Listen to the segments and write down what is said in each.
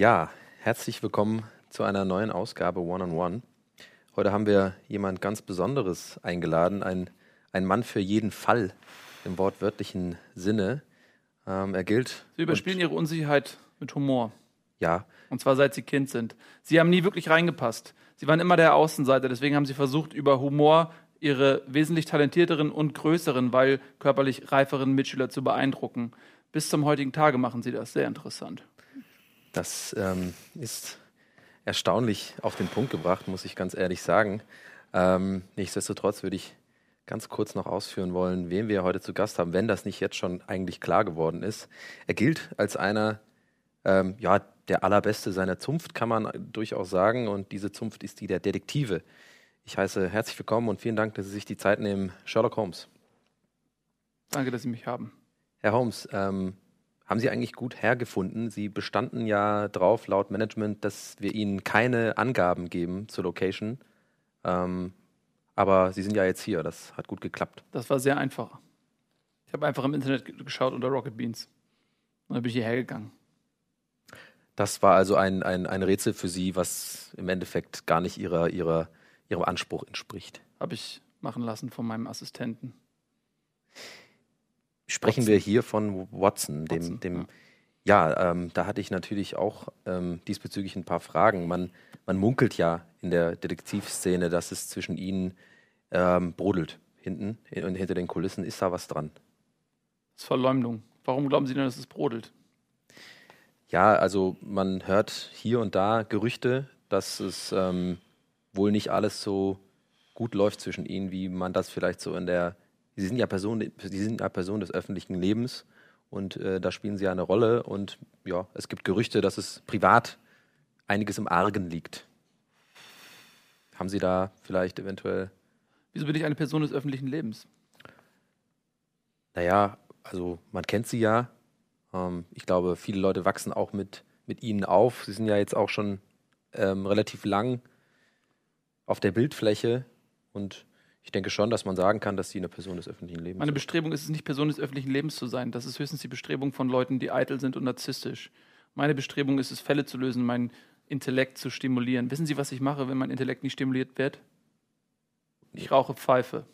Ja, herzlich willkommen zu einer neuen Ausgabe One on One. Heute haben wir jemand ganz Besonderes eingeladen, ein, ein Mann für jeden Fall im wortwörtlichen Sinne. Ähm, er gilt. Sie überspielen ihre Unsicherheit mit Humor. Ja. Und zwar seit sie Kind sind. Sie haben nie wirklich reingepasst. Sie waren immer der Außenseiter. Deswegen haben sie versucht, über Humor ihre wesentlich talentierteren und größeren, weil körperlich reiferen Mitschüler zu beeindrucken. Bis zum heutigen Tage machen sie das. Sehr interessant. Das ähm, ist erstaunlich auf den Punkt gebracht, muss ich ganz ehrlich sagen. Ähm, nichtsdestotrotz würde ich ganz kurz noch ausführen wollen, wen wir heute zu Gast haben, wenn das nicht jetzt schon eigentlich klar geworden ist. Er gilt als einer, ähm, ja, der allerbeste seiner Zunft, kann man durchaus sagen. Und diese Zunft ist die der Detektive. Ich heiße herzlich willkommen und vielen Dank, dass Sie sich die Zeit nehmen, Sherlock Holmes. Danke, dass Sie mich haben. Herr Holmes, ähm, haben Sie eigentlich gut hergefunden? Sie bestanden ja drauf, laut Management, dass wir Ihnen keine Angaben geben zur Location. Ähm, aber Sie sind ja jetzt hier, das hat gut geklappt. Das war sehr einfach. Ich habe einfach im Internet geschaut unter Rocket Beans. Und dann bin ich hierher gegangen. Das war also ein, ein, ein Rätsel für Sie, was im Endeffekt gar nicht ihrer, ihrer, Ihrem Anspruch entspricht. Habe ich machen lassen von meinem Assistenten sprechen Watson. wir hier von Watson, dem, Watson, dem ja, ja ähm, da hatte ich natürlich auch ähm, diesbezüglich ein paar Fragen. Man, man munkelt ja in der Detektivszene, dass es zwischen ihnen ähm, brodelt. Hinten und hinter den Kulissen ist da was dran. Das ist Verleumdung. Warum glauben Sie denn, dass es brodelt? Ja, also man hört hier und da Gerüchte, dass es ähm, wohl nicht alles so gut läuft zwischen ihnen, wie man das vielleicht so in der Sie sind ja Person, Sie sind ja Person des öffentlichen Lebens und äh, da spielen Sie ja eine Rolle. Und ja, es gibt Gerüchte, dass es privat einiges im Argen liegt. Haben Sie da vielleicht eventuell. Wieso bin ich eine Person des öffentlichen Lebens? Naja, also man kennt Sie ja. Ähm, ich glaube, viele Leute wachsen auch mit, mit Ihnen auf. Sie sind ja jetzt auch schon ähm, relativ lang auf der Bildfläche und ich denke schon, dass man sagen kann, dass sie eine Person des öffentlichen Lebens Meine Bestrebung ist es nicht, Person des öffentlichen Lebens zu sein. Das ist höchstens die Bestrebung von Leuten, die eitel sind und narzisstisch. Meine Bestrebung ist es, Fälle zu lösen, meinen Intellekt zu stimulieren. Wissen Sie, was ich mache, wenn mein Intellekt nicht stimuliert wird? Ich rauche Pfeife.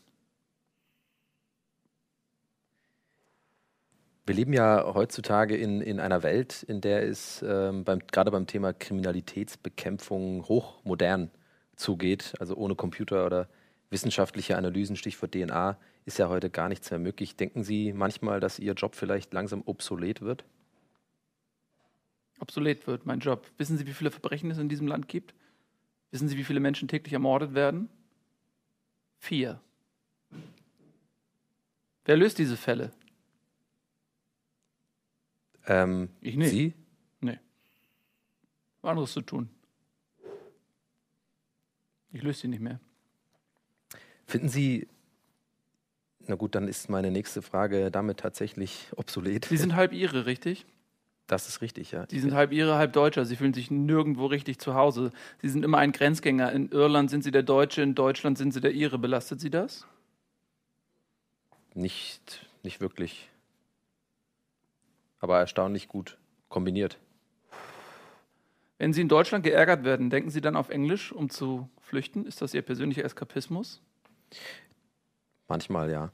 Wir leben ja heutzutage in, in einer Welt, in der es ähm, beim, gerade beim Thema Kriminalitätsbekämpfung hochmodern zugeht, also ohne Computer oder wissenschaftliche Analysen, Stichwort DNA, ist ja heute gar nichts mehr möglich. Denken Sie manchmal, dass Ihr Job vielleicht langsam obsolet wird? Obsolet wird mein Job. Wissen Sie, wie viele Verbrechen es in diesem Land gibt? Wissen Sie, wie viele Menschen täglich ermordet werden? Vier. Wer löst diese Fälle? Ähm, ich nicht. Sie? Nee. anderes zu tun. Ich löse sie nicht mehr. Finden Sie, na gut, dann ist meine nächste Frage damit tatsächlich obsolet. Sie sind halb Ihre, richtig? Das ist richtig, ja. Sie sind halb Ihre, halb Deutscher. Sie fühlen sich nirgendwo richtig zu Hause. Sie sind immer ein Grenzgänger. In Irland sind Sie der Deutsche, in Deutschland sind Sie der Ihre. Belastet Sie das? Nicht, nicht wirklich. Aber erstaunlich gut kombiniert. Wenn Sie in Deutschland geärgert werden, denken Sie dann auf Englisch, um zu flüchten? Ist das Ihr persönlicher Eskapismus? Manchmal ja.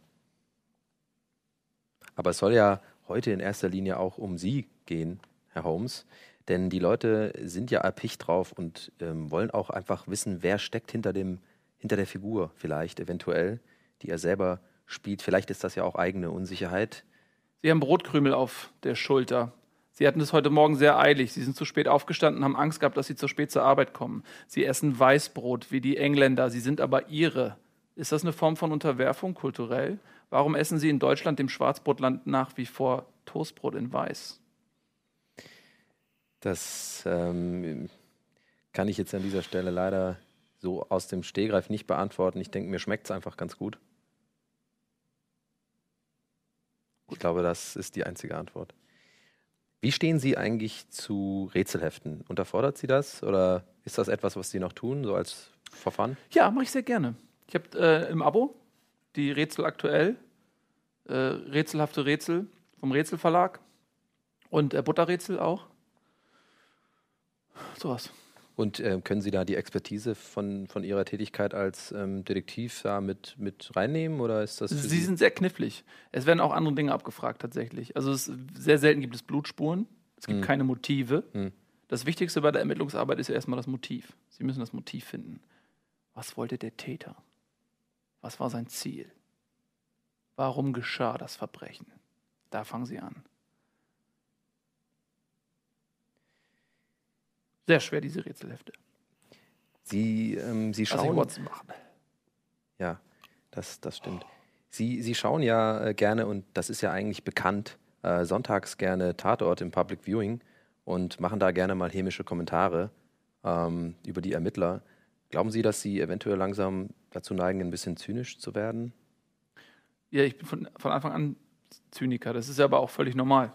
Aber es soll ja heute in erster Linie auch um Sie gehen, Herr Holmes. Denn die Leute sind ja erpicht drauf und ähm, wollen auch einfach wissen, wer steckt hinter, dem, hinter der Figur vielleicht, eventuell, die er selber spielt. Vielleicht ist das ja auch eigene Unsicherheit. Sie haben Brotkrümel auf der Schulter. Sie hatten es heute Morgen sehr eilig. Sie sind zu spät aufgestanden, haben Angst gehabt, dass Sie zu spät zur Arbeit kommen. Sie essen Weißbrot wie die Engländer. Sie sind aber Ihre. Ist das eine Form von Unterwerfung kulturell? Warum essen Sie in Deutschland, dem Schwarzbrotland, nach wie vor Toastbrot in Weiß? Das ähm, kann ich jetzt an dieser Stelle leider so aus dem Stehgreif nicht beantworten. Ich denke, mir schmeckt es einfach ganz gut. Ich glaube, das ist die einzige Antwort. Wie stehen Sie eigentlich zu Rätselheften? Unterfordert Sie das oder ist das etwas, was Sie noch tun, so als Verfahren? Ja, mache ich sehr gerne. Ich habe äh, im Abo die Rätsel aktuell, äh, rätselhafte Rätsel vom Rätselverlag und äh, Butterrätsel auch. Sowas. Und äh, können Sie da die Expertise von, von Ihrer Tätigkeit als ähm, Detektiv da mit, mit reinnehmen oder ist das? für Sie sind sehr knifflig. Es werden auch andere Dinge abgefragt tatsächlich. Also es, sehr selten gibt es Blutspuren. Es gibt Hm. keine Motive. Hm. Das Wichtigste bei der Ermittlungsarbeit ist ja erstmal das Motiv. Sie müssen das Motiv finden. Was wollte der Täter? Was war sein Ziel? Warum geschah das Verbrechen? Da fangen Sie an. Sehr schwer, diese Rätselhefte. Sie, ähm, Sie Was schauen. Watson machen. Ja, das, das stimmt. Sie, Sie schauen ja äh, gerne, und das ist ja eigentlich bekannt, äh, sonntags gerne Tatort im Public Viewing und machen da gerne mal hämische Kommentare ähm, über die Ermittler. Glauben Sie, dass Sie eventuell langsam dazu neigen, ein bisschen zynisch zu werden? Ja, ich bin von, von Anfang an Zyniker. Das ist aber auch völlig normal.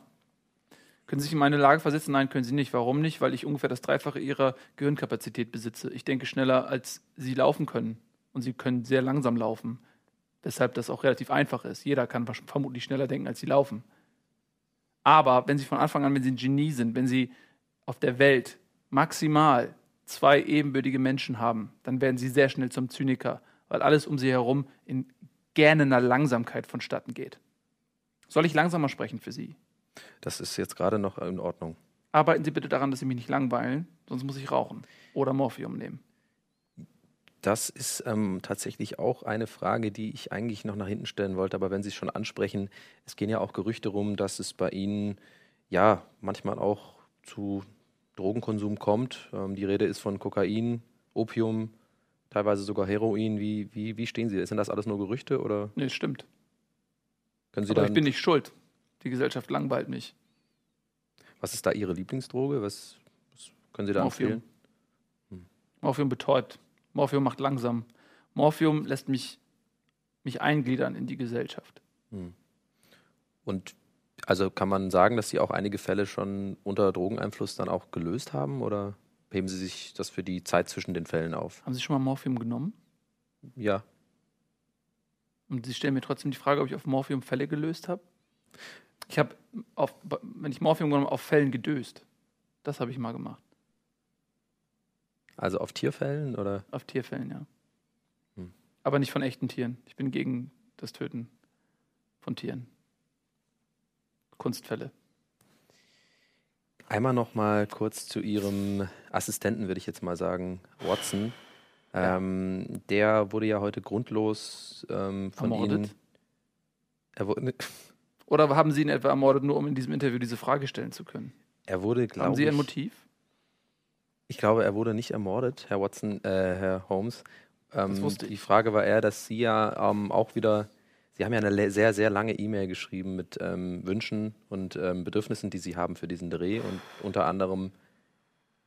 Können Sie sich in meine Lage versetzen? Nein, können Sie nicht. Warum nicht? Weil ich ungefähr das Dreifache Ihrer Gehirnkapazität besitze. Ich denke schneller, als Sie laufen können. Und Sie können sehr langsam laufen. Weshalb das auch relativ einfach ist. Jeder kann vermutlich schneller denken, als Sie laufen. Aber wenn Sie von Anfang an, wenn Sie ein Genie sind, wenn Sie auf der Welt maximal zwei ebenbürtige Menschen haben, dann werden Sie sehr schnell zum Zyniker, weil alles um Sie herum in gähnender Langsamkeit vonstatten geht. Soll ich langsamer sprechen für Sie? Das ist jetzt gerade noch in Ordnung. Arbeiten Sie bitte daran, dass Sie mich nicht langweilen, sonst muss ich rauchen oder Morphium nehmen. Das ist ähm, tatsächlich auch eine Frage, die ich eigentlich noch nach hinten stellen wollte. Aber wenn Sie es schon ansprechen, es gehen ja auch Gerüchte rum, dass es bei Ihnen ja manchmal auch zu Drogenkonsum kommt. Ähm, die Rede ist von Kokain, Opium, teilweise sogar Heroin. Wie, wie, wie stehen Sie? Sind das alles nur Gerüchte oder Nee, es stimmt. können Sie Aber ich bin nicht schuld. Die Gesellschaft langweilt mich. was ist da Ihre Lieblingsdroge? Was, was können Sie da Morphium. empfehlen? Morphium betäubt. Morphium macht langsam. Morphium lässt mich, mich eingliedern in die Gesellschaft. Und also kann man sagen, dass Sie auch einige Fälle schon unter Drogeneinfluss dann auch gelöst haben oder heben Sie sich das für die Zeit zwischen den Fällen auf? Haben Sie schon mal Morphium genommen? Ja, Und Sie stellen mir trotzdem die Frage, ob ich auf Morphium Fälle gelöst habe? Ich habe, auf, wenn ich Morphium genommen habe, auf Fällen gedöst. Das habe ich mal gemacht. also auf Tierfällen oder? Auf Tierfällen, ja. Hm. Aber nicht von echten Tieren. Ich bin gegen das Töten von Tieren. Kunstfälle. Einmal noch mal kurz zu Ihrem Assistenten, würde ich jetzt mal sagen, Watson. Ja. Ähm, der wurde ja heute grundlos ähm, von Ermordet? Ihnen. Er wurde, Oder haben Sie ihn etwa ermordet, nur um in diesem Interview diese Frage stellen zu können? er wurde, Haben glaube Sie ich, ein Motiv? ich glaube, er wurde nicht ermordet, Herr Watson, äh, Herr Holmes. Ähm, Das wusste die. Frage war eher, dass Sie ja ähm, auch wieder, Sie haben ja eine sehr, sehr lange E-Mail geschrieben mit ähm, Wünschen und ähm, Bedürfnissen, die Sie haben für diesen Dreh und unter anderem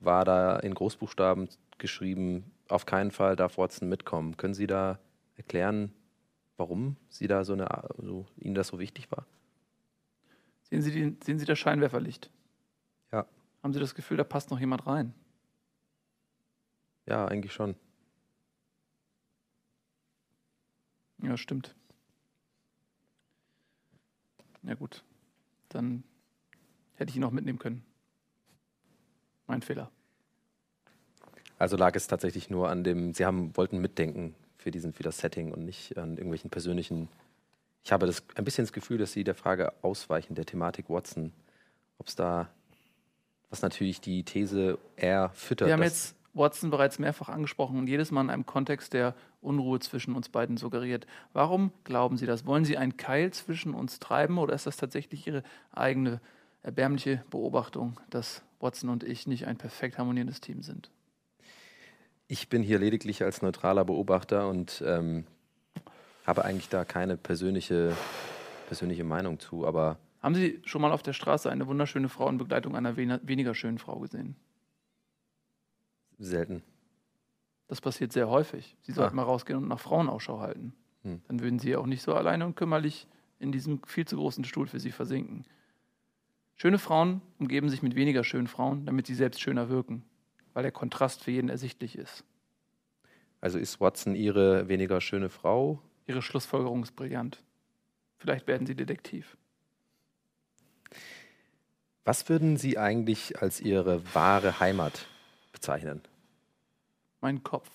war da in Großbuchstaben geschrieben, auf keinen Fall darf Watson mitkommen. Können Sie da erklären, warum Sie da so eine, so, Ihnen das so wichtig war? Sehen Sie, die, sehen Sie das Scheinwerferlicht? Ja. Haben Sie das Gefühl, da passt noch jemand rein? Ja, eigentlich schon. Ja, stimmt. Ja, gut. Dann hätte ich ihn auch mitnehmen können. Mein Fehler. Also lag es tatsächlich nur an dem, Sie haben, wollten mitdenken für, diesen, für das Setting und nicht an irgendwelchen persönlichen. Ich habe das, ein bisschen das Gefühl, dass Sie der Frage ausweichen, der Thematik Watson, ob es da, was natürlich die These eher füttert. Wir haben jetzt Watson bereits mehrfach angesprochen und jedes Mal in einem Kontext, der Unruhe zwischen uns beiden suggeriert. Warum glauben Sie das? Wollen Sie einen Keil zwischen uns treiben oder ist das tatsächlich Ihre eigene erbärmliche Beobachtung, dass Watson und ich nicht ein perfekt harmonierendes Team sind? Ich bin hier lediglich als neutraler Beobachter und ähm, habe eigentlich da keine persönliche, persönliche Meinung zu, aber Haben Sie schon mal auf der Straße eine wunderschöne Frau in Begleitung einer wen- weniger schönen Frau gesehen? Selten. Das passiert sehr häufig. Sie sollten Ah. mal rausgehen und nach Frauen Ausschau halten. Hm. Dann würden Sie auch nicht so alleine und kümmerlich in diesem viel zu großen Stuhl für Sie versinken. Schöne Frauen umgeben sich mit weniger schönen Frauen, damit sie selbst schöner wirken, weil der Kontrast für jeden ersichtlich ist. Also ist Watson Ihre weniger schöne Frau? Ihre Schlussfolgerung ist brillant. Vielleicht werden Sie Detektiv. Was würden Sie eigentlich als Ihre wahre Heimat bezeichnen? Mein Kopf.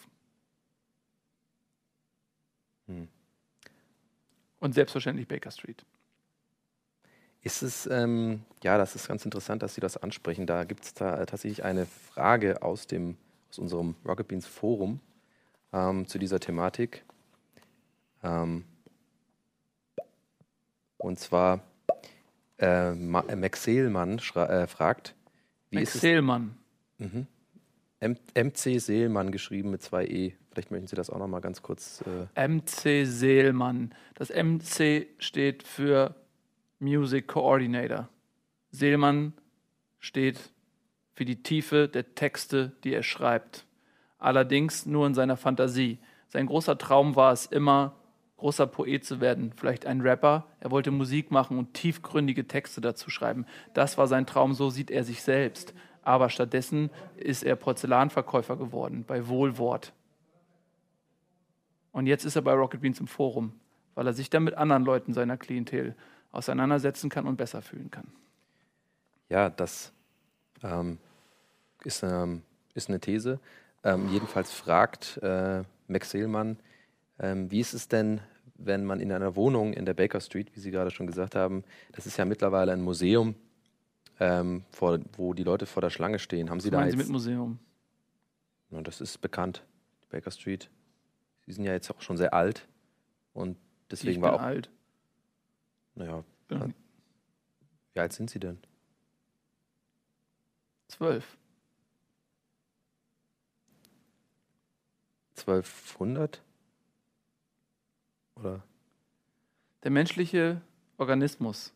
Hm. Und selbstverständlich Baker Street. Ist es, ähm, ja, das ist ganz interessant, dass Sie das ansprechen. Da gibt es da tatsächlich eine Frage aus, dem, aus unserem Rocket Beans Forum ähm, zu dieser Thematik. Ähm, und zwar, äh, äh Max Seelmann äh, fragt, wie Max ist Seelmann. Mhm. MC Seelmann geschrieben mit zwei E. Vielleicht möchten Sie das auch noch mal ganz kurz. Äh MC Seelmann. Das MC steht für Music Coordinator. Seelmann steht für die Tiefe der Texte, die er schreibt. Allerdings nur in seiner Fantasie. Sein großer Traum war es immer, großer Poet zu werden, vielleicht ein Rapper. Er wollte Musik machen und tiefgründige Texte dazu schreiben. Das war sein Traum, so sieht er sich selbst. Aber stattdessen ist er Porzellanverkäufer geworden bei Wohlwort. Und jetzt ist er bei Rocket Beans im Forum, weil er sich dann mit anderen Leuten seiner Klientel auseinandersetzen kann und besser fühlen kann. Ja, das ähm, ist, ähm, ist, eine These. Ähm, jedenfalls fragt äh, Max Seelmann, ähm, wie ist es denn, wenn man in einer Wohnung in der Baker Street, wie Sie gerade schon gesagt haben, das ist ja mittlerweile ein Museum, ähm, vor, wo die Leute vor der Schlange stehen. Haben Sie Was da Sie mit Museum? Na, das ist bekannt, Baker Street. Sie sind ja jetzt auch schon sehr alt und deswegen ich war bin auch alt. Naja. Ja. Wie alt sind Sie denn? Zwölf. 1200? Oder? Der menschliche Organismus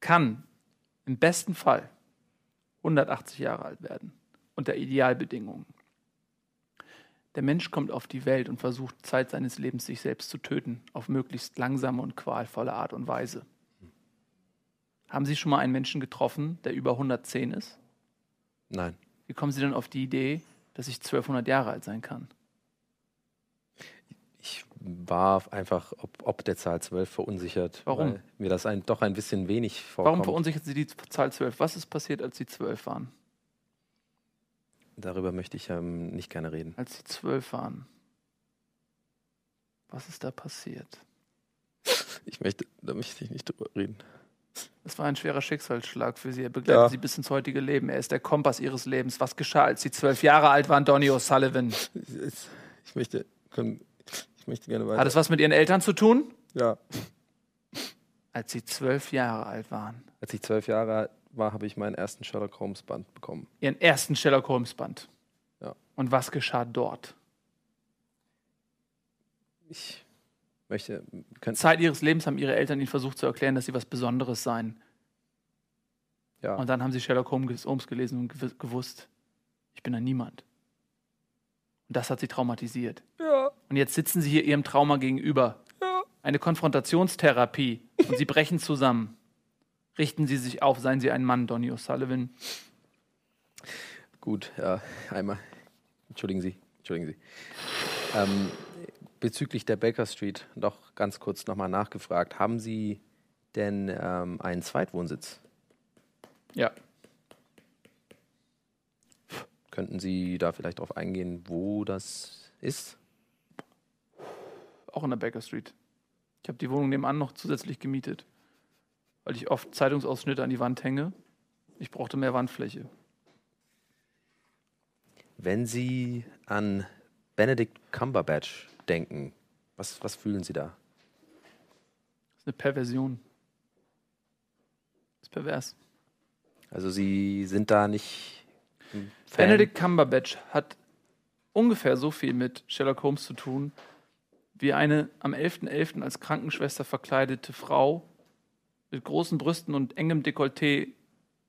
kann im besten Fall 180 Jahre alt werden, unter Idealbedingungen. Der Mensch kommt auf die Welt und versucht Zeit seines Lebens sich selbst zu töten, auf möglichst langsame und qualvolle Art und Weise. Haben Sie schon mal einen Menschen getroffen, der über 110 ist? Nein. Wie kommen Sie denn auf die Idee, dass ich 1200 Jahre alt sein kann? War einfach ob, ob der Zahl 12 verunsichert. Warum? Mir das ein, doch ein bisschen wenig vorkommt. Warum verunsichert Sie die Zahl 12? Was ist passiert, als Sie 12 waren? Darüber möchte ich ähm, nicht gerne reden. Als sie zwölf waren. Was ist da passiert? Ich möchte, da möchte ich nicht drüber reden. Es war ein schwerer Schicksalsschlag für sie. Er begleitet ja. sie bis ins heutige Leben. Er ist der Kompass ihres Lebens. Was geschah, als sie zwölf Jahre alt waren, Donny O'Sullivan? Ich möchte, ich möchte gerne weiter. Hat es was mit ihren Eltern zu tun? Ja. Als sie zwölf Jahre alt waren. Als ich zwölf Jahre war, habe ich meinen ersten Sherlock Holmes Band bekommen. Ihren ersten Sherlock Holmes Band. Ja. Und was geschah dort? Ich möchte. Zeit ihres Lebens haben ihre Eltern ihnen versucht zu erklären, dass sie was Besonderes seien. Ja. Und dann haben sie Sherlock Holmes gelesen und gewusst, ich bin ein Niemand. Und das hat sie traumatisiert. Ja. Und jetzt sitzen sie hier ihrem Trauma gegenüber. Eine Konfrontationstherapie. Und sie brechen zusammen. Richten Sie sich auf, seien Sie ein Mann, Donny O'Sullivan. Gut, ja, einmal. Entschuldigen Sie, entschuldigen Sie. Ähm, bezüglich der Baker Street noch ganz kurz nochmal nachgefragt. Haben Sie denn ähm, einen Zweitwohnsitz? Ja. Könnten Sie da vielleicht darauf eingehen, wo das ist? Auch in der Baker Street. Ich habe die Wohnung nebenan noch zusätzlich gemietet weil ich oft Zeitungsausschnitte an die Wand hänge. Ich brauchte mehr Wandfläche. Wenn Sie an Benedict Cumberbatch denken, was, was fühlen Sie da? Das ist eine Perversion. Das ist pervers. Also Sie sind da nicht. Benedict Cumberbatch hat ungefähr so viel mit Sherlock Holmes zu tun, wie eine am 11.11. .11. als Krankenschwester verkleidete Frau mit großen Brüsten und engem Dekolleté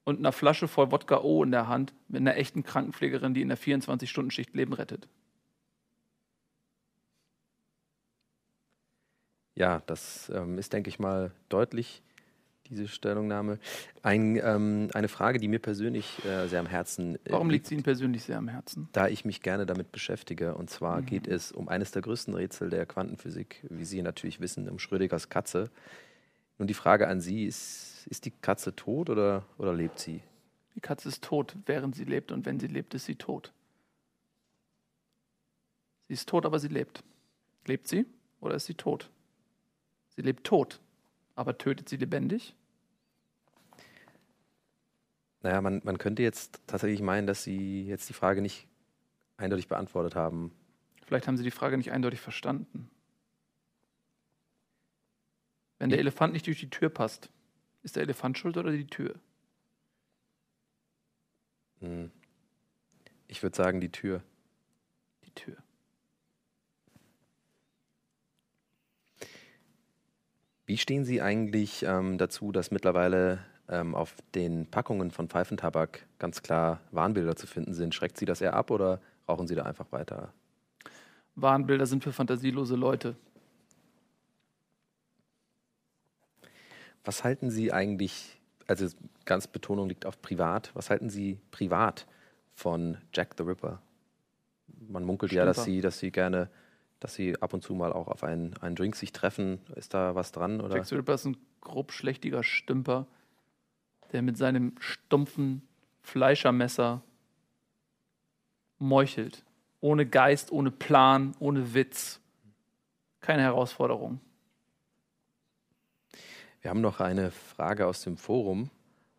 und einer Flasche voll Wodka O in der Hand mit einer echten Krankenpflegerin, die in der 24-Stunden-Schicht Leben rettet. Ja, das ähm, ist, denke ich mal, deutlich, diese Stellungnahme. Ein, ähm, eine Frage, die mir persönlich äh, sehr am Herzen äh, Warum liegt sie Ihnen persönlich sehr am Herzen? Da ich mich gerne damit beschäftige. Und zwar mhm. geht es um eines der größten Rätsel der Quantenphysik, wie Sie natürlich wissen, um Schrödingers Katze. Nun die Frage an Sie, ist, ist die Katze tot oder, oder lebt sie? Die Katze ist tot, während sie lebt und wenn sie lebt, ist sie tot. Sie ist tot, aber sie lebt. Lebt sie oder ist sie tot? Sie lebt tot, aber tötet sie lebendig? Naja, man, man könnte jetzt tatsächlich meinen, dass Sie jetzt die Frage nicht eindeutig beantwortet haben. Vielleicht haben Sie die Frage nicht eindeutig verstanden. Wenn der Elefant nicht durch die Tür passt, ist der Elefant schuld oder die Tür? Hm. Ich würde sagen, die Tür. Die Tür. Wie stehen Sie eigentlich ähm, dazu, dass mittlerweile ähm, auf den Packungen von Pfeifentabak ganz klar Warnbilder zu finden sind? Schreckt Sie das eher ab oder rauchen Sie da einfach weiter? Warnbilder sind für fantasielose Leute. Was halten Sie eigentlich, also ganz Betonung liegt auf privat, was halten Sie privat von Jack the Ripper? Man munkelt ja, dass. Sie, dass Sie gerne, dass Sie ab und zu mal auch auf einen, einen Drink sich treffen. Ist da was dran? Oder? Jack the Ripper ist ein grob schlechtiger Stümper, der mit seinem stumpfen Fleischermesser meuchelt. Ohne Geist, ohne Plan, ohne Witz. Keine Herausforderung. Wir haben noch eine Frage aus dem Forum.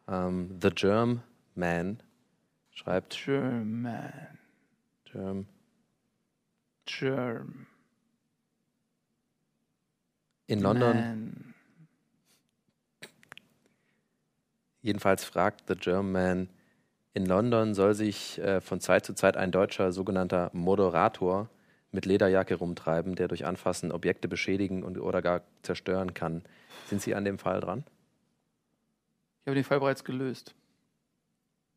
Ähm, The Germ Man schreibt German. Germ, Germ. in London. Man. Jedenfalls fragt The German Man, in London soll sich äh, von Zeit zu Zeit ein deutscher sogenannter Moderator mit Lederjacke rumtreiben, der durch Anfassen Objekte beschädigen und, oder gar zerstören kann. Sind Sie an dem Fall dran? Ich habe den Fall bereits gelöst.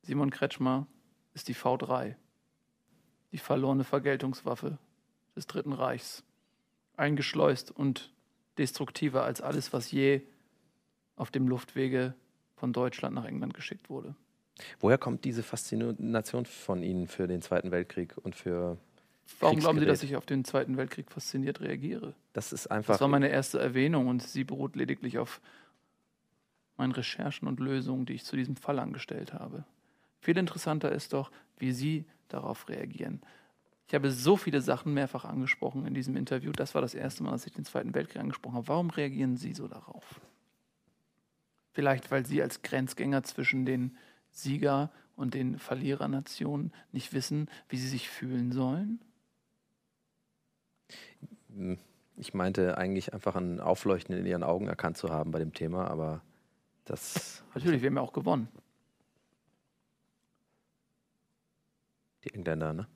Simon Kretschmer ist die V3, die verlorene Vergeltungswaffe des Dritten Reichs, eingeschleust und destruktiver als alles, was je auf dem Luftwege von Deutschland nach England geschickt wurde. Woher kommt diese Faszination von Ihnen für den Zweiten Weltkrieg und für Warum glauben Sie, dass ich auf den Zweiten Weltkrieg fasziniert reagiere? das ist einfach Das war meine erste Erwähnung und sie beruht lediglich auf meinen Recherchen und Lösungen, die ich zu diesem Fall angestellt habe. Viel interessanter ist doch, wie Sie darauf reagieren. Ich habe so viele Sachen mehrfach angesprochen in diesem Interview. Das war das erste Mal, dass ich den Zweiten Weltkrieg angesprochen habe. Warum reagieren Sie so darauf? Vielleicht, weil Sie als Grenzgänger zwischen den Sieger- und den Verlierernationen nicht wissen, wie sie sich fühlen sollen? Ich meinte eigentlich einfach ein Aufleuchten in Ihren Augen erkannt zu haben bei dem Thema, aber das Natürlich, wir haben ja auch gewonnen. die Engländer, ne?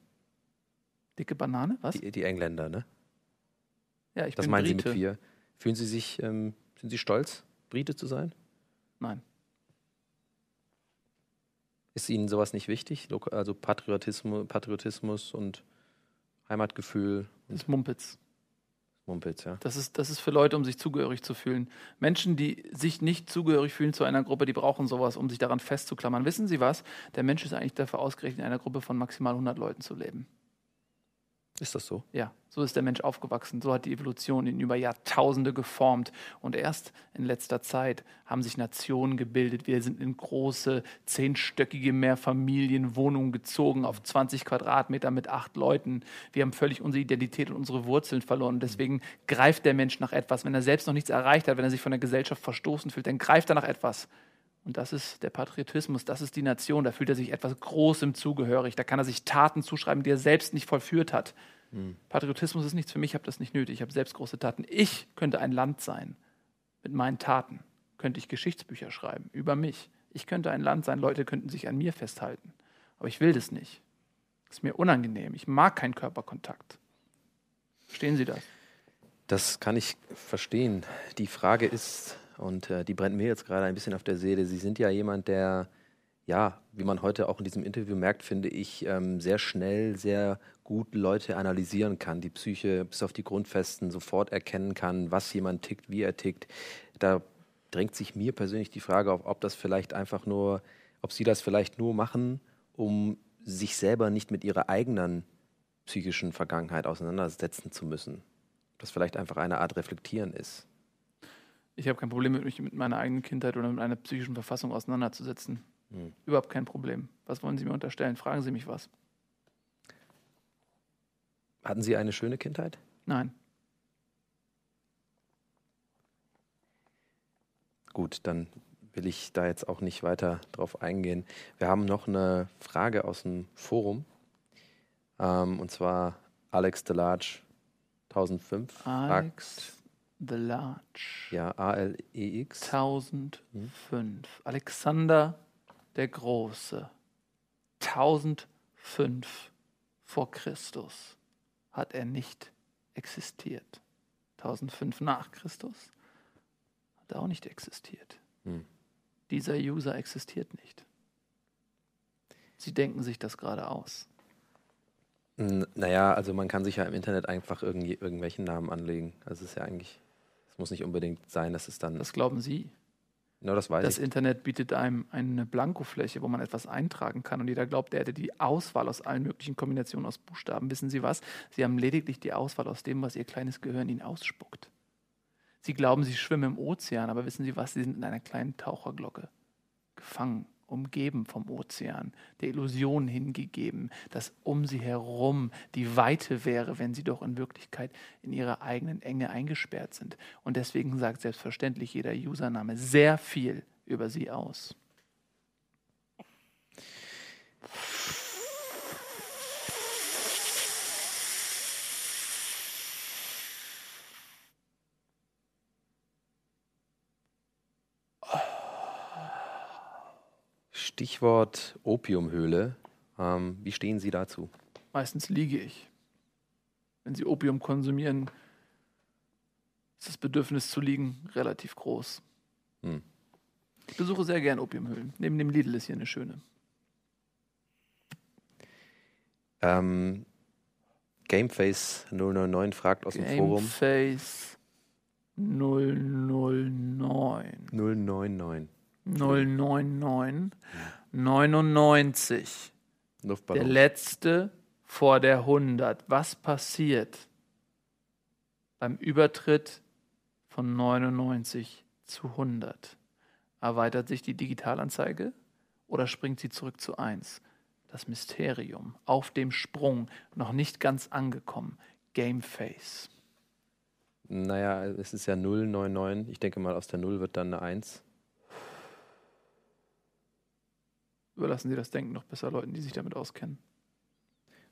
Dicke Banane? Was? Die, die Engländer, ne? ja, ich Das bin meinen Brite. Sie mit wir. Fühlen Sie sich, ähm, sind Sie stolz, Brite zu sein? Nein. Ist Ihnen sowas nicht wichtig? Also Patriotismus, Patriotismus und Heimatgefühl Das ist Mumpitz. Mumpitz, ja. Das ist, das ist für Leute, um sich zugehörig zu fühlen. Menschen, die sich nicht zugehörig fühlen zu einer Gruppe, die brauchen sowas, um sich daran festzuklammern. Wissen Sie was? Der Mensch ist eigentlich dafür ausgerechnet, in einer Gruppe von maximal 100 Leuten zu leben. Ist das so? Ja, so ist der Mensch aufgewachsen. So hat die Evolution ihn über Jahrtausende geformt. Und erst in letzter Zeit haben sich Nationen gebildet. Wir sind in große, zehnstöckige Mehrfamilienwohnungen gezogen auf 20 Quadratmeter mit acht Leuten. Wir haben völlig unsere Identität und unsere Wurzeln verloren. Und deswegen greift der Mensch nach etwas. Wenn er selbst noch nichts erreicht hat, wenn er sich von der Gesellschaft verstoßen fühlt, dann greift er nach etwas. Und das ist der Patriotismus, das ist die Nation. Da fühlt er sich etwas Großem zugehörig. Da kann er sich Taten zuschreiben, die er selbst nicht vollführt hat. Patriotismus ist nichts für mich, ich habe das nicht nötig. Ich habe selbst große Taten. Ich könnte ein Land sein. Mit meinen Taten könnte ich Geschichtsbücher schreiben über mich. Ich könnte ein Land sein, Leute könnten sich an mir festhalten. Aber ich will das nicht. Das ist mir unangenehm. Ich mag keinen Körperkontakt. Verstehen Sie das? Das kann ich verstehen. Die Frage ist, und äh, die brennt mir jetzt gerade ein bisschen auf der Seele, Sie sind ja jemand, der, ja, wie man heute auch in diesem Interview merkt, finde ich, ähm, sehr schnell, sehr gut Leute analysieren kann, die Psyche bis auf die Grundfesten sofort erkennen kann, was jemand tickt, wie er tickt. Da drängt sich mir persönlich die Frage auf, ob das vielleicht einfach nur, ob Sie das vielleicht nur machen, um sich selber nicht mit Ihrer eigenen psychischen Vergangenheit auseinandersetzen zu müssen. Das vielleicht einfach eine Art Reflektieren ist. Ich habe kein Problem mit mich mit meiner eigenen Kindheit oder mit einer psychischen Verfassung auseinanderzusetzen. Hm. Überhaupt kein Problem. Was wollen Sie mir unterstellen? Fragen Sie mich was. Hatten Sie eine schöne Kindheit? Nein. Gut, dann will ich da jetzt auch nicht weiter drauf eingehen. Wir haben noch eine Frage aus dem Forum. Ähm, und zwar Alex Delarge 1005 Alex fragt, The Large. Ja, A-L-E-X. 1005. Hm. Alexander der Große. 1005 vor Christus hat er nicht existiert. 1005 nach Christus hat er auch nicht existiert. Hm. Dieser User existiert nicht. Sie denken sich das gerade aus. Naja, also man kann sich ja im Internet einfach irgendwelchen Namen anlegen. Also es ist ja eigentlich, es muss nicht unbedingt sein, dass es dann. Das glauben Sie. Ja, das weiß das ich. Internet bietet einem eine Blankofläche, wo man etwas eintragen kann und jeder glaubt, er hätte die Auswahl aus allen möglichen Kombinationen aus Buchstaben. Wissen Sie was? Sie haben lediglich die Auswahl aus dem, was Ihr kleines Gehirn Ihnen ausspuckt. Sie glauben, Sie schwimmen im Ozean, aber wissen Sie was? Sie sind in einer kleinen Taucherglocke gefangen umgeben vom Ozean, der Illusion hingegeben, dass um sie herum die Weite wäre, wenn sie doch in Wirklichkeit in ihrer eigenen Enge eingesperrt sind. Und deswegen sagt selbstverständlich jeder Username sehr viel über sie aus. Stichwort Opiumhöhle. Ähm, wie stehen Sie dazu? Meistens liege ich. Wenn Sie Opium konsumieren, ist das Bedürfnis zu liegen relativ groß. Hm. Ich besuche sehr gern Opiumhöhlen. Neben dem Lidl ist hier eine schöne. Ähm, Gameface 009 fragt aus dem Forum. Gameface 009. 099. 099 99. Der letzte vor der 100. Was passiert beim Übertritt von 99 zu 100? Erweitert sich die Digitalanzeige oder springt sie zurück zu 1? Das Mysterium auf dem Sprung, noch nicht ganz angekommen. Gameface. Naja, es ist ja 099. Ich denke mal, aus der 0 wird dann eine 1. überlassen Sie das Denken noch besser Leuten, die sich damit auskennen.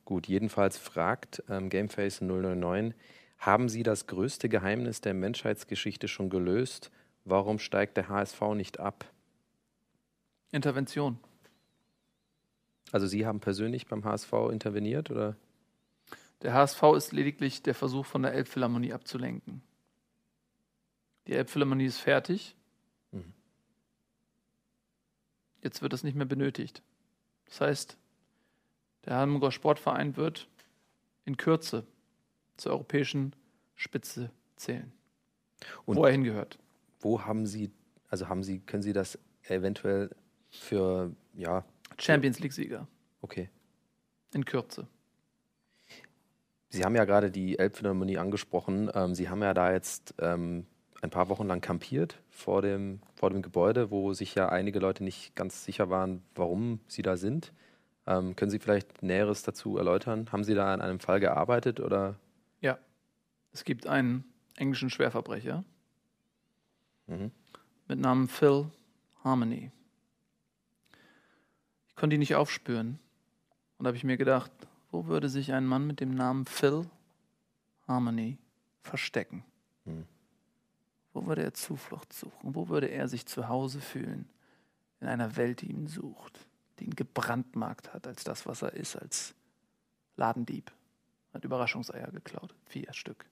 Gut, jedenfalls fragt ähm, Gameface 009, haben Sie das größte Geheimnis der Menschheitsgeschichte schon gelöst? Warum steigt der HSV nicht ab? Intervention. Also Sie haben persönlich beim HSV interveniert oder? Der HSV ist lediglich der Versuch von der Elbphilharmonie abzulenken. Die Elbphilharmonie ist fertig. Mhm. Jetzt wird das nicht mehr benötigt. Das heißt, der Hamburger Sportverein wird in Kürze zur europäischen Spitze zählen. Und wo er hingehört. Wo haben Sie, also haben Sie, können Sie das eventuell für, ja. Champions League-Sieger. Okay. In Kürze. Sie haben ja gerade die Elbphilharmonie angesprochen. Ähm, Sie haben ja da jetzt ähm, ein paar Wochen lang kampiert vor dem, vor dem Gebäude, wo sich ja einige Leute nicht ganz sicher waren, warum sie da sind. Ähm, können Sie vielleicht Näheres dazu erläutern? Haben Sie da an einem Fall gearbeitet oder? Ja, es gibt einen englischen Schwerverbrecher mhm. mit Namen Phil Harmony. Ich konnte ihn nicht aufspüren und habe ich mir gedacht, wo würde sich ein Mann mit dem Namen Phil Harmony verstecken? Mhm. Wo würde er Zuflucht suchen? Wo würde er sich zu Hause fühlen? In einer Welt, die ihn sucht, die ihn gebrandmarkt hat als das, was er ist, als Ladendieb. Hat Überraschungseier geklaut, vier Stück.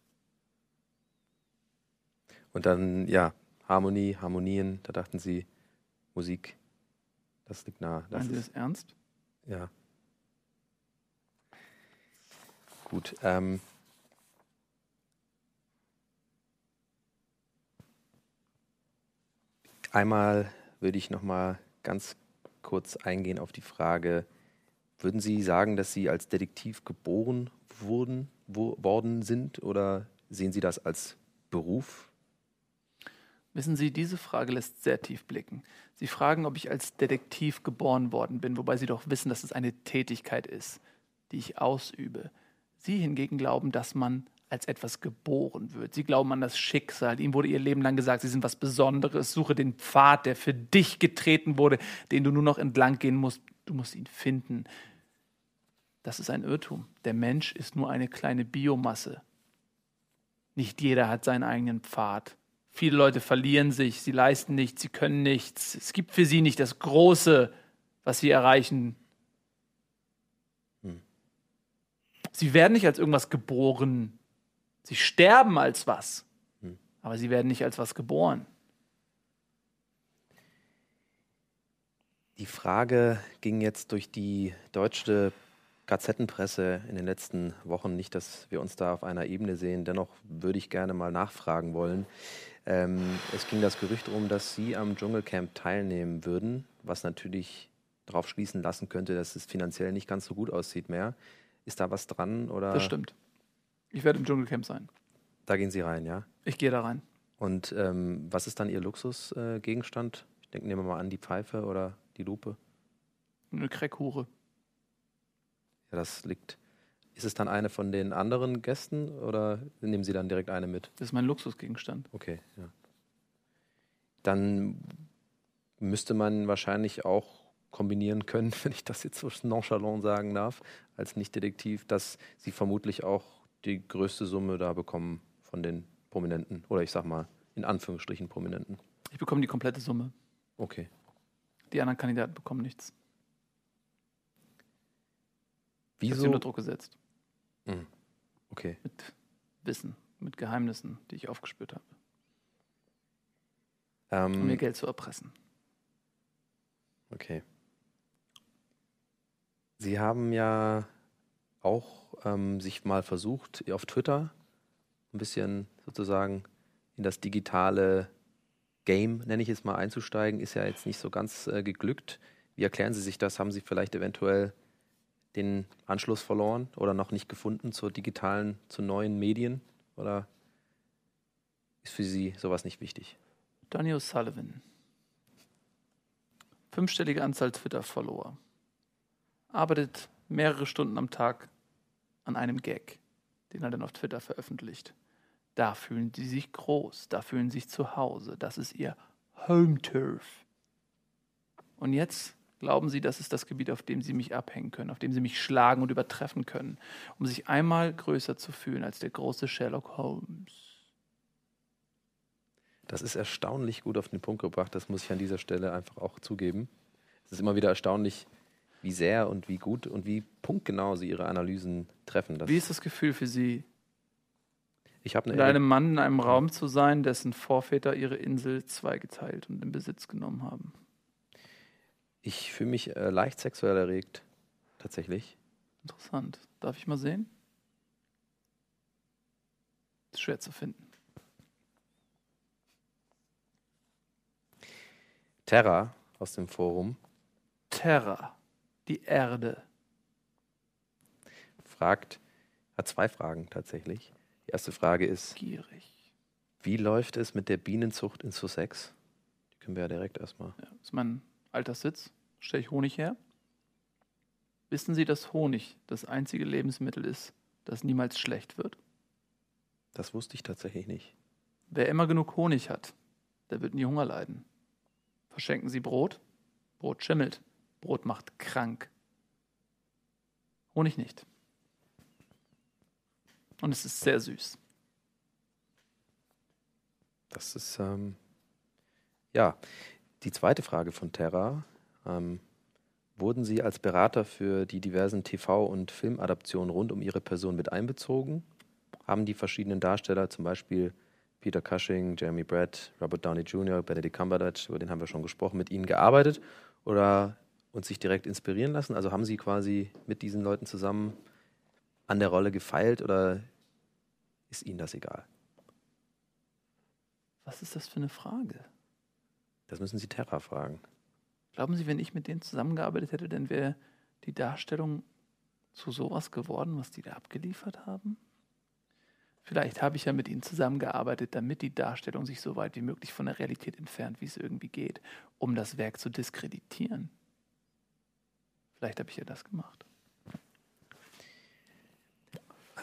Und dann, ja, Harmonie, Harmonien, da dachten sie, Musik, das liegt nah. Das Meinen Sie das ernst? Ja. Gut. Ähm, Einmal würde ich noch mal ganz kurz eingehen auf die Frage, würden Sie sagen, dass Sie als Detektiv geboren wurden, wo, worden sind oder sehen Sie das als Beruf? Wissen Sie, diese Frage lässt sehr tief blicken. Sie fragen, ob ich als Detektiv geboren worden bin, wobei Sie doch wissen, dass es eine Tätigkeit ist, die ich ausübe. Sie hingegen glauben, dass man als etwas geboren wird. Sie glauben an das Schicksal. Ihnen wurde ihr Leben lang gesagt, sie sind was Besonderes. Suche den Pfad, der für dich getreten wurde, den du nur noch entlang gehen musst. Du musst ihn finden. Das ist ein Irrtum. Der Mensch ist nur eine kleine Biomasse. Nicht jeder hat seinen eigenen Pfad. Viele Leute verlieren sich, sie leisten nichts, sie können nichts. Es gibt für sie nicht das Große, was sie erreichen. Hm. Sie werden nicht als irgendwas geboren. Sie sterben als was, hm. aber sie werden nicht als was geboren. Die Frage ging jetzt durch die deutsche Gazettenpresse in den letzten Wochen. Nicht, dass wir uns da auf einer Ebene sehen. Dennoch würde ich gerne mal nachfragen wollen. Ähm, es ging das Gerücht um, dass Sie am Dschungelcamp teilnehmen würden, was natürlich darauf schließen lassen könnte, dass es finanziell nicht ganz so gut aussieht mehr. Ist da was dran? Oder? Das stimmt. Ich werde im Dschungelcamp sein. Da gehen Sie rein, ja? Ich gehe da rein. Und ähm, was ist dann Ihr Luxusgegenstand? Äh, ich denke, nehmen wir mal an, die Pfeife oder die Lupe. Eine Crackhure. Ja, das liegt. Ist es dann eine von den anderen Gästen oder nehmen Sie dann direkt eine mit? Das ist mein Luxusgegenstand. Okay, ja. Dann müsste man wahrscheinlich auch kombinieren können, wenn ich das jetzt so nonchalant sagen darf, als Nicht-Detektiv, dass Sie vermutlich auch die größte Summe da bekommen von den Prominenten oder ich sag mal in Anführungsstrichen Prominenten? Ich bekomme die komplette Summe. Okay. Die anderen Kandidaten bekommen nichts. Wieso? Ich habe sie unter Druck gesetzt. Mhm. Okay. Mit Wissen, mit Geheimnissen, die ich aufgespürt habe. Ähm, um mir Geld zu erpressen. Okay. Sie haben ja auch ähm, sich mal versucht, auf Twitter ein bisschen sozusagen in das digitale Game, nenne ich es mal, einzusteigen, ist ja jetzt nicht so ganz äh, geglückt. Wie erklären Sie sich das? Haben Sie vielleicht eventuell den Anschluss verloren oder noch nicht gefunden zur digitalen, zu neuen Medien? Oder ist für Sie sowas nicht wichtig? Daniel Sullivan. Fünfstellige Anzahl Twitter-Follower. Arbeitet mehrere Stunden am Tag an einem Gag, den er dann auf Twitter veröffentlicht. Da fühlen sie sich groß, da fühlen sie sich zu Hause, das ist ihr Home Turf. Und jetzt glauben sie, das ist das Gebiet, auf dem sie mich abhängen können, auf dem sie mich schlagen und übertreffen können, um sich einmal größer zu fühlen als der große Sherlock Holmes. Das ist erstaunlich gut auf den Punkt gebracht, das muss ich an dieser Stelle einfach auch zugeben. Es ist immer wieder erstaunlich, wie sehr und wie gut und wie punktgenau Sie Ihre Analysen treffen. Das wie ist das Gefühl für Sie, ich eine mit einem Mann in einem Raum zu sein, dessen Vorväter ihre Insel zweigeteilt und in Besitz genommen haben? Ich fühle mich äh, leicht sexuell erregt, tatsächlich. Interessant. Darf ich mal sehen? Ist schwer zu finden. Terra aus dem Forum. Terra die Erde? Fragt, hat zwei Fragen tatsächlich. Die erste Frage ist: Gierig. Wie läuft es mit der Bienenzucht in Sussex? Die können wir ja direkt erstmal. Ja, das ist mein alter Sitz. Stelle ich Honig her. Wissen Sie, dass Honig das einzige Lebensmittel ist, das niemals schlecht wird? Das wusste ich tatsächlich nicht. Wer immer genug Honig hat, der wird nie Hunger leiden. Verschenken Sie Brot? Brot schimmelt. Brot macht krank. Honig nicht. Und es ist sehr süß. Das ist, ähm, ja, die zweite Frage von Terra. Ähm, wurden Sie als Berater für die diversen TV- und Filmadaptionen rund um Ihre Person mit einbezogen? Haben die verschiedenen Darsteller, zum Beispiel Peter Cushing, Jeremy Brett, Robert Downey Jr., Benedict Cumberbatch, über den haben wir schon gesprochen, mit Ihnen gearbeitet? Oder und sich direkt inspirieren lassen? Also haben Sie quasi mit diesen Leuten zusammen an der Rolle gefeilt oder ist Ihnen das egal? Was ist das für eine Frage? Das müssen Sie Terra fragen. Glauben Sie, wenn ich mit denen zusammengearbeitet hätte, dann wäre die Darstellung zu sowas geworden, was die da abgeliefert haben? Vielleicht habe ich ja mit ihnen zusammengearbeitet, damit die Darstellung sich so weit wie möglich von der Realität entfernt, wie es irgendwie geht, um das Werk zu diskreditieren. Vielleicht habe ich ja das gemacht.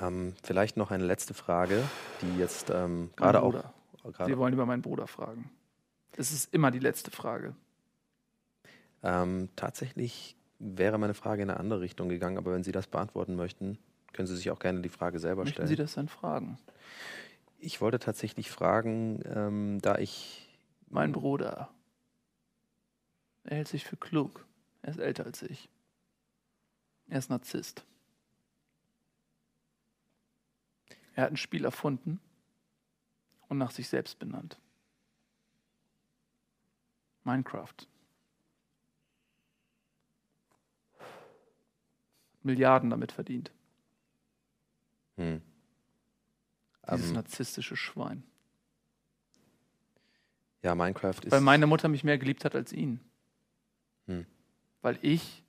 Ähm, vielleicht noch eine letzte Frage, die jetzt ähm, gerade auch. Sie wollen über meinen Bruder fragen. Es ist immer die letzte Frage. Ähm, tatsächlich wäre meine Frage in eine andere Richtung gegangen, aber wenn Sie das beantworten möchten, können Sie sich auch gerne die Frage selber Möchten stellen. Sie das dann fragen? Ich wollte tatsächlich fragen, ähm, da ich. Mein Bruder. Er hält sich für klug. Er ist älter als ich. Er ist Narzisst. Er hat ein Spiel erfunden und nach sich selbst benannt. Minecraft. Milliarden damit verdient. Hm. Dieses Ähm, narzisstische Schwein. ja, Minecraft ist. Weil meine Mutter mich mehr geliebt hat als ihn. Hm. Weil ich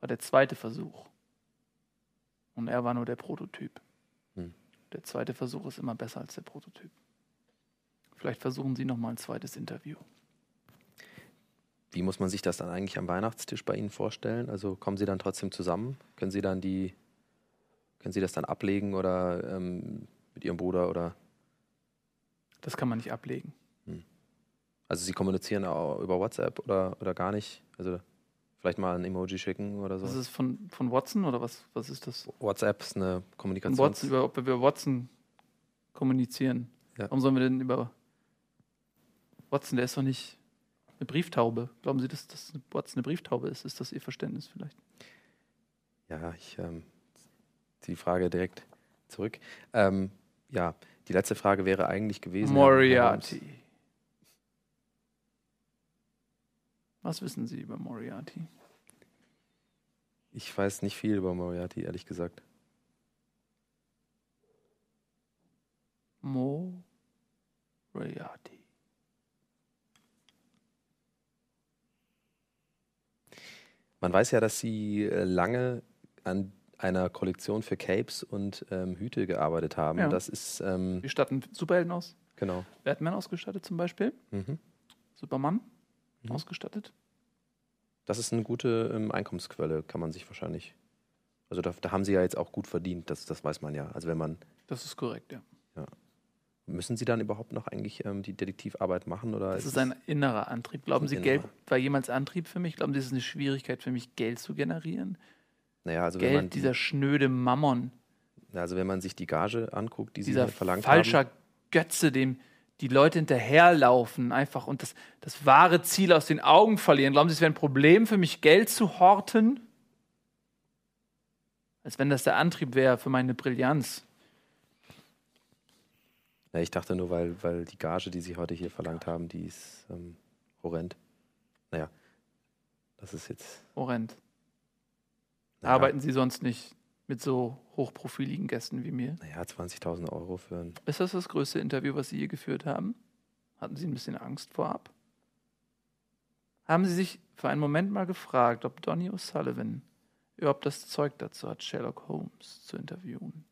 war der zweite Versuch. Und er war nur der Prototyp. Hm. Der zweite Versuch ist immer besser als der Prototyp. Vielleicht versuchen Sie noch mal ein zweites Interview. Wie muss man sich das dann eigentlich am Weihnachtstisch bei Ihnen vorstellen? Also kommen Sie dann trotzdem zusammen? Können Sie dann die, können Sie das dann ablegen oder ähm, mit Ihrem Bruder oder? Das kann man nicht ablegen. Also Sie kommunizieren auch über WhatsApp oder, oder gar nicht? Also vielleicht mal ein Emoji schicken oder so? Das ist von, von Watson oder was, was ist das? WhatsApp ist eine Von Kommunikations... Watson, über, ob wir über Watson kommunizieren. Ja. Warum sollen wir denn über Watson, der ist doch nicht eine Brieftaube. Glauben Sie, dass, dass Watson eine Brieftaube ist? Ist das Ihr Verständnis vielleicht? Ja, ich ähm, ziehe die Frage direkt zurück. Ähm, ja, die letzte Frage wäre eigentlich gewesen. Moriarty. Was wissen Sie über Moriarty? Ich weiß nicht viel über Moriarty, ehrlich gesagt. Moriarty. Man weiß ja, dass Sie äh, lange an einer Kollektion für Capes und ähm, Hüte gearbeitet haben. Ja. Das ist, ähm, Wir statten Superhelden aus. genau. Batman ausgestattet zum Beispiel. Mhm. Superman Mhm. ausgestattet. Das ist eine gute ähm, Einkommensquelle, kann man sich wahrscheinlich. Also da, da haben Sie ja jetzt auch gut verdient, das, das weiß man ja. Also wenn man, Das ist korrekt, ja. müssen Sie dann überhaupt noch eigentlich ähm, die Detektivarbeit machen? Oder Das ist ein innerer Antrieb. Glauben Sie, Geld war jemals Antrieb für mich? Glauben Sie, es ist eine Schwierigkeit für mich, Geld zu generieren? naja, also wenn Geld, man, die, dieser schnöde Mammon, also wenn man sich die Gage anguckt, die Sie dieser hier verlangt falscher haben. Götze, dem die Leute hinterherlaufen, einfach und das, das wahre Ziel aus den Augen verlieren. Glauben Sie, es wäre ein Problem für mich, Geld zu horten? Als wenn das der Antrieb wäre für meine Brillanz. Ja, ich dachte nur, weil, weil die Gage, die Sie heute hier verlangt haben, die ist ähm, horrend. Naja, das ist jetzt. Horrend. Naja, Arbeiten Sie sonst nicht mit so hochprofiligen Gästen wie mir? Naja, 20.000 Euro für ein. Ist das das größte Interview, was Sie je geführt haben? Hatten Sie ein bisschen Angst vorab? Haben Sie sich für einen Moment mal gefragt, ob Donny O'Sullivan überhaupt das Zeug dazu hat, Sherlock Holmes zu interviewen?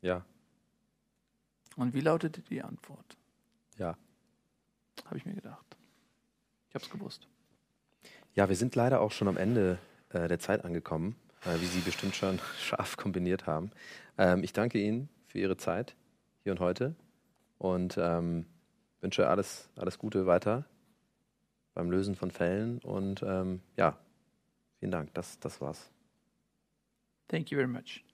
Ja, Und wie lautete die Antwort? ja. Habe ich mir gedacht. Ich habe es gewusst. Ja, wir sind leider auch schon am Ende äh, der Zeit angekommen, wie Sie bestimmt schon scharf kombiniert haben. Ähm, ich danke Ihnen für Ihre Zeit hier und heute und ähm, wünsche alles, alles Gute weiter beim Lösen von Fällen und ähm, ja, vielen Dank. Das, das war's. Thank you very much.